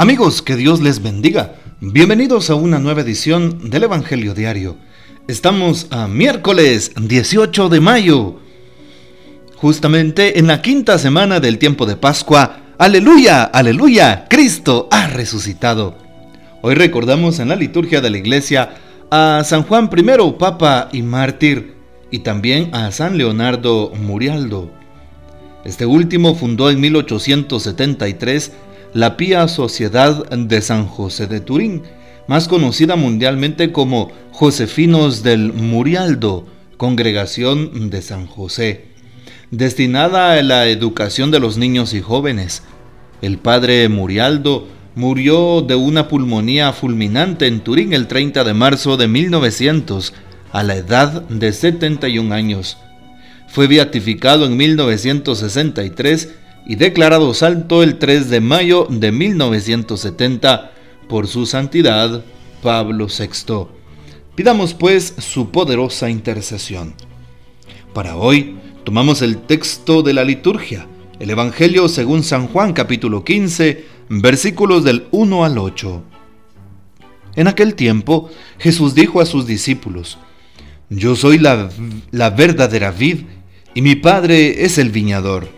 Amigos, que Dios les bendiga. Bienvenidos a una nueva edición del Evangelio Diario. Estamos a miércoles 18 de mayo, justamente en la quinta semana del tiempo de Pascua. Aleluya, aleluya, Cristo ha resucitado. Hoy recordamos en la liturgia de la iglesia a San Juan I, Papa y Mártir, y también a San Leonardo Murialdo. Este último fundó en 1873 la Pía Sociedad de San José de Turín, más conocida mundialmente como Josefinos del Murialdo, Congregación de San José, destinada a la educación de los niños y jóvenes. El padre Murialdo murió de una pulmonía fulminante en Turín el 30 de marzo de 1900, a la edad de 71 años. Fue beatificado en 1963 y declarado santo el 3 de mayo de 1970 por su santidad Pablo VI. Pidamos pues su poderosa intercesión. Para hoy tomamos el texto de la liturgia, el Evangelio según San Juan capítulo 15, versículos del 1 al 8. En aquel tiempo Jesús dijo a sus discípulos, Yo soy la, verdadera vid y mi Padre es el viñador.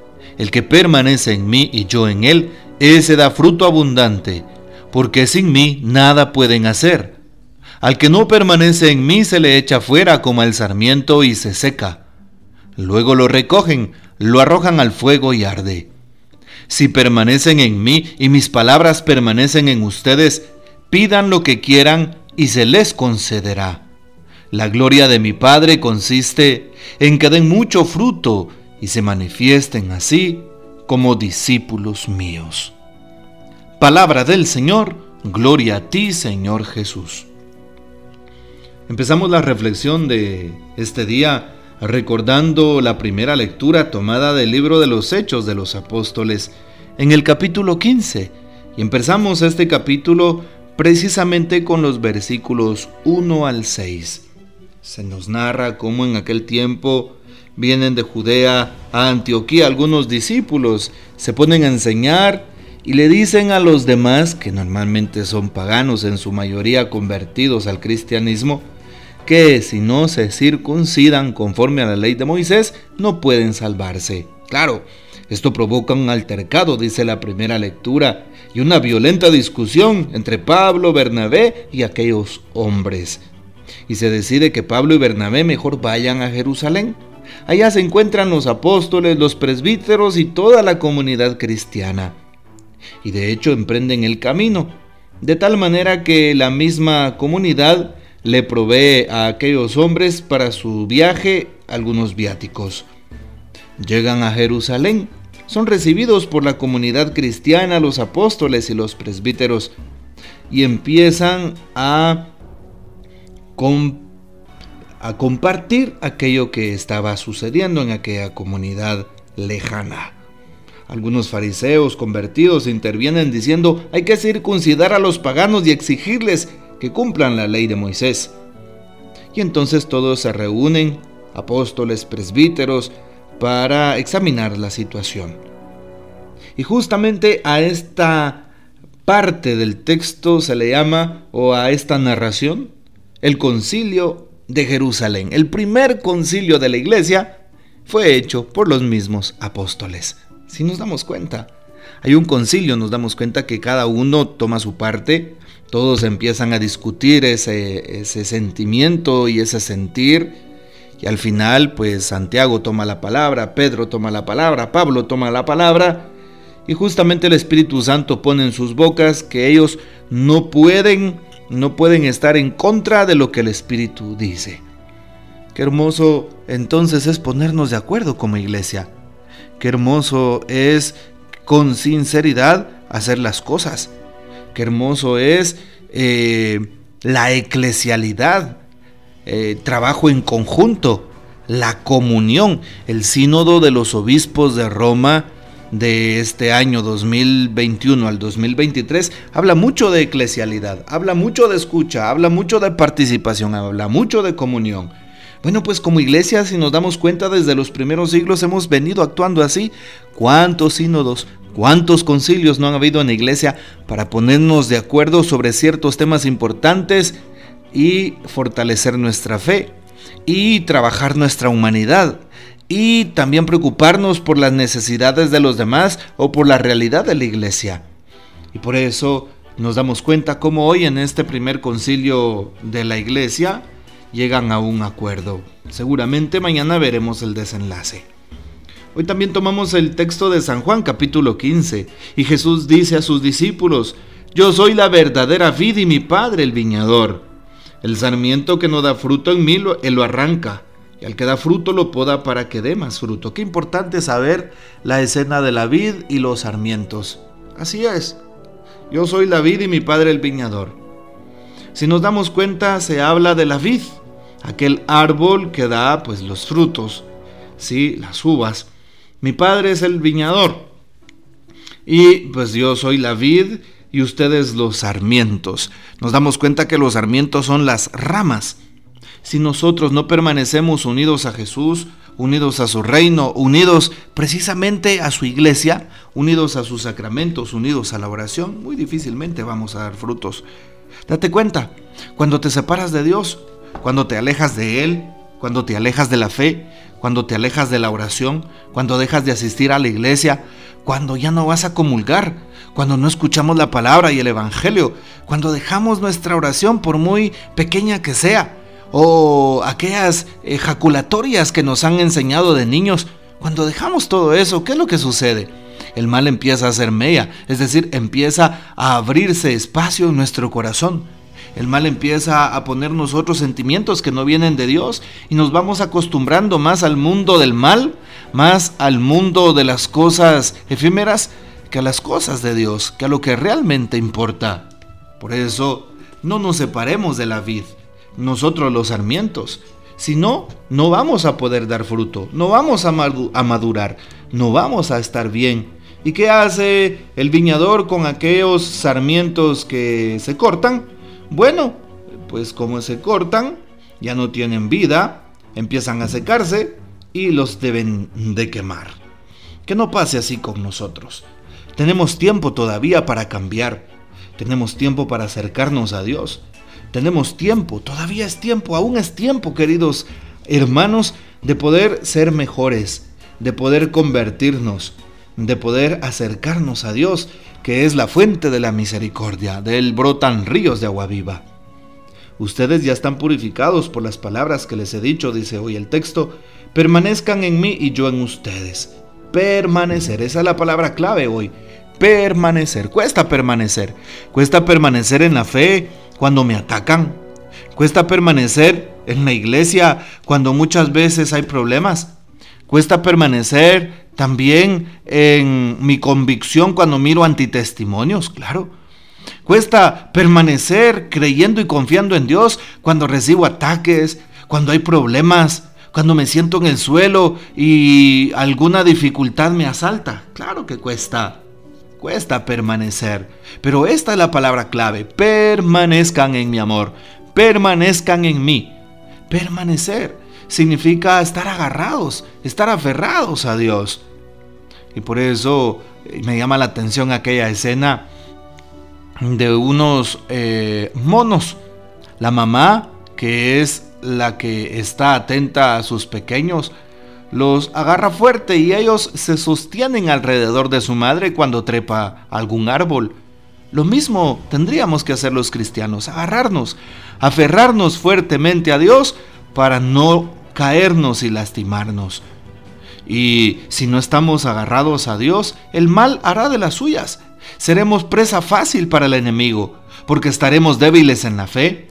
El que permanece en mí y yo en él, ese da fruto abundante, porque sin mí nada pueden hacer. Al que no permanece en mí se le echa fuera como el sarmiento y se seca. Luego lo recogen, lo arrojan al fuego y arde. Si permanecen en mí y mis palabras permanecen en ustedes, pidan lo que quieran y se les concederá. La gloria de mi Padre consiste en que den mucho fruto y se manifiesten así como discípulos míos. Palabra del Señor, gloria a ti Señor Jesús. Empezamos la reflexión de este día recordando la primera lectura tomada del libro de los Hechos de los Apóstoles en el capítulo 15 y empezamos este capítulo precisamente con los versículos 1 al 6. Se nos narra cómo en aquel tiempo vienen de Judea a Antioquía algunos discípulos, se ponen a enseñar y le dicen a los demás, que normalmente son paganos en su mayoría convertidos al cristianismo, que si no se circuncidan conforme a la ley de Moisés, no pueden salvarse. Claro, esto provoca un altercado, dice la primera lectura, y una violenta discusión entre Pablo, Bernabé y aquellos hombres. Y se decide que Pablo y Bernabé mejor vayan a Jerusalén Allá se encuentran los apóstoles, los presbíteros y toda la comunidad cristiana. Y de hecho emprenden el camino, de tal manera que la misma comunidad le provee a aquellos hombres para su viaje algunos viáticos. Llegan a Jerusalén, son recibidos por la comunidad cristiana, los apóstoles y los presbíteros, y empiezan a a compartir aquello que estaba sucediendo en aquella comunidad lejana. Algunos fariseos convertidos intervienen diciendo hay que circuncidar a los paganos y exigirles que cumplan la ley de Moisés. Y entonces todos se reúnen, apóstoles, presbíteros, para examinar la situación. Y justamente a esta parte del texto se le llama, o a esta narración, el concilio de Jerusalén. El primer concilio de la iglesia fue hecho por los mismos apóstoles. Si nos damos cuenta, hay un concilio, nos damos cuenta que cada uno toma su parte, todos empiezan a discutir ese, ese sentimiento y ese sentir, y al final pues Santiago toma la palabra, Pedro toma la palabra, Pablo toma la palabra, y justamente el Espíritu Santo pone en sus bocas que ellos no pueden no pueden estar en contra de lo que el Espíritu dice. Qué hermoso entonces es ponernos de acuerdo como iglesia. Qué hermoso es con sinceridad hacer las cosas. Qué hermoso es eh, la eclesialidad, eh, trabajo en conjunto, la comunión, el sínodo de los obispos de Roma de este año 2021 al 2023 habla mucho de eclesialidad, habla mucho de escucha, habla mucho de participación, habla mucho de comunión. Bueno, pues como iglesia, si nos damos cuenta, desde los primeros siglos hemos venido actuando así. ¿Cuántos sínodos, cuántos concilios no han habido en la iglesia para ponernos de acuerdo sobre ciertos temas importantes y fortalecer nuestra fe y trabajar nuestra humanidad? Y también preocuparnos por las necesidades de los demás o por la realidad de la iglesia. Y por eso nos damos cuenta cómo hoy en este primer concilio de la iglesia llegan a un acuerdo. Seguramente mañana veremos el desenlace. Hoy también tomamos el texto de San Juan capítulo 15 y Jesús dice a sus discípulos, Yo soy la verdadera vid y mi Padre el viñador. El sarmiento que no da fruto en mí, él lo arranca y al que da fruto lo poda para que dé más fruto. Qué importante saber la escena de la vid y los sarmientos. Así es. Yo soy la vid y mi padre el viñador. Si nos damos cuenta, se habla de la vid, aquel árbol que da pues los frutos, sí, las uvas. Mi padre es el viñador. Y pues yo soy la vid y ustedes los sarmientos. Nos damos cuenta que los sarmientos son las ramas si nosotros no permanecemos unidos a Jesús, unidos a su reino, unidos precisamente a su iglesia, unidos a sus sacramentos, unidos a la oración, muy difícilmente vamos a dar frutos. Date cuenta, cuando te separas de Dios, cuando te alejas de Él, cuando te alejas de la fe, cuando te alejas de la oración, cuando dejas de asistir a la iglesia, cuando ya no vas a comulgar, cuando no escuchamos la palabra y el Evangelio, cuando dejamos nuestra oración por muy pequeña que sea, o aquellas ejaculatorias que nos han enseñado de niños. Cuando dejamos todo eso, ¿qué es lo que sucede? El mal empieza a ser mella, es decir, empieza a abrirse espacio en nuestro corazón. El mal empieza a ponernos otros sentimientos que no vienen de Dios y nos vamos acostumbrando más al mundo del mal, más al mundo de las cosas efímeras que a las cosas de Dios, que a lo que realmente importa. Por eso, no nos separemos de la vid, nosotros los sarmientos. Si no, no vamos a poder dar fruto, no vamos a madurar, no vamos a estar bien. ¿Y qué hace el viñador con aquellos sarmientos que se cortan? Bueno, pues como se cortan, ya no tienen vida, empiezan a secarse y los deben de quemar. Que no pase así con nosotros. Tenemos tiempo todavía para cambiar. Tenemos tiempo para acercarnos a Dios. Tenemos tiempo, todavía es tiempo, aún es tiempo, queridos hermanos, de poder ser mejores, de poder convertirnos, de poder acercarnos a Dios, que es la fuente de la misericordia, de él brotan ríos de agua viva. Ustedes ya están purificados por las palabras que les he dicho, dice hoy el texto, permanezcan en mí y yo en ustedes. Permanecer, esa es la palabra clave hoy. Permanecer, cuesta permanecer, cuesta permanecer en la fe, cuando me atacan. Cuesta permanecer en la iglesia cuando muchas veces hay problemas. Cuesta permanecer también en mi convicción cuando miro antitestimonios, claro. Cuesta permanecer creyendo y confiando en Dios cuando recibo ataques, cuando hay problemas, cuando me siento en el suelo y alguna dificultad me asalta. Claro que cuesta cuesta permanecer. Pero esta es la palabra clave. Permanezcan en mi amor. Permanezcan en mí. Permanecer significa estar agarrados, estar aferrados a Dios. Y por eso eh, me llama la atención aquella escena de unos eh, monos. La mamá, que es la que está atenta a sus pequeños, los agarra fuerte y ellos se sostienen alrededor de su madre cuando trepa algún árbol. Lo mismo tendríamos que hacer los cristianos, agarrarnos, aferrarnos fuertemente a Dios para no caernos y lastimarnos. Y si no estamos agarrados a Dios, el mal hará de las suyas. Seremos presa fácil para el enemigo, porque estaremos débiles en la fe,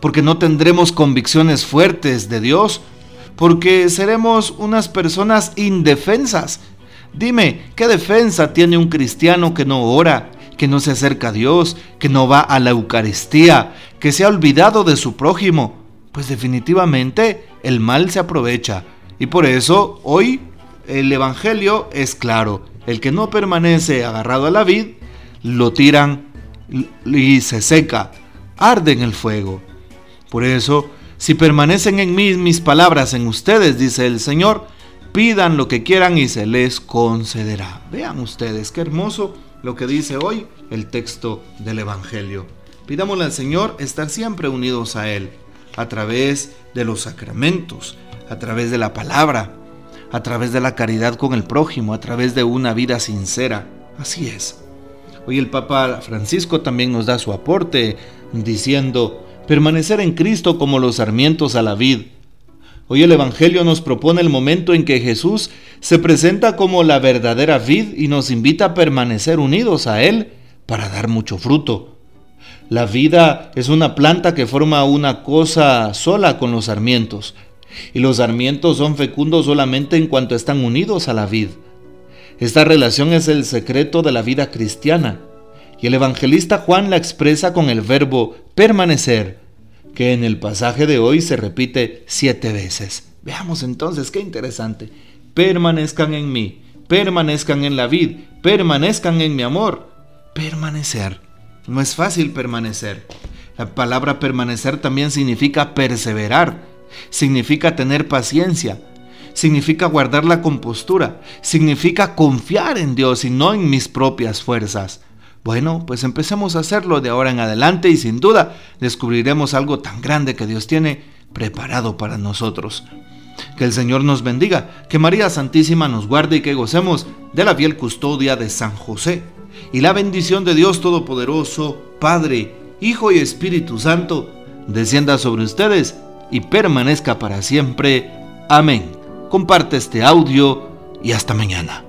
porque no tendremos convicciones fuertes de Dios, porque seremos unas personas indefensas. Dime, ¿qué defensa tiene un cristiano que no ora, que no se acerca a Dios, que no va a la Eucaristía, que se ha olvidado de su prójimo, pues definitivamente el mal se aprovecha. Y por eso hoy el Evangelio es claro. El que no permanece agarrado a la vid, lo tiran y se seca, arde en el fuego. Por eso, si permanecen en mí mis palabras en ustedes, dice el Señor, pidan lo que quieran y se les concederá. Vean ustedes qué hermoso lo que dice hoy el texto del Evangelio. Pidámosle al Señor estar siempre unidos a Él, a través de los sacramentos, a través de la palabra, a través de la caridad con el prójimo, a través de una vida sincera. Así es. Hoy el Papa Francisco también nos da su aporte diciendo, permanecer en Cristo como los sarmientos a la vid. Hoy el Evangelio nos propone el momento en que Jesús se presenta como la verdadera vid y nos invita a permanecer unidos a Él para dar mucho fruto. La vida es una planta que forma una cosa sola con los sarmientos, y los sarmientos son fecundos solamente en cuanto están unidos a la vid. Esta relación es el secreto de la vida cristiana, y el evangelista Juan la expresa con el verbo permanecer, que en el pasaje de hoy se repite siete veces. Veamos entonces qué interesante. Permanezcan en mí, permanezcan en la vid, permanezcan en mi amor. Permanecer. No es fácil permanecer. La palabra permanecer también significa perseverar significa tener paciencia, significa guardar la compostura, significa confiar en Dios y no en mis propias fuerzas. Bueno, pues empecemos a hacerlo de ahora en adelante y sin duda descubriremos algo tan grande que Dios tiene preparado para nosotros. Que el Señor nos bendiga, que María Santísima nos guarde y que gocemos de la fiel custodia de San José. Y la bendición de Dios Todopoderoso, Padre, Hijo y Espíritu Santo, descienda sobre ustedes y permanezca para siempre. Amén. Comparte este audio y hasta mañana.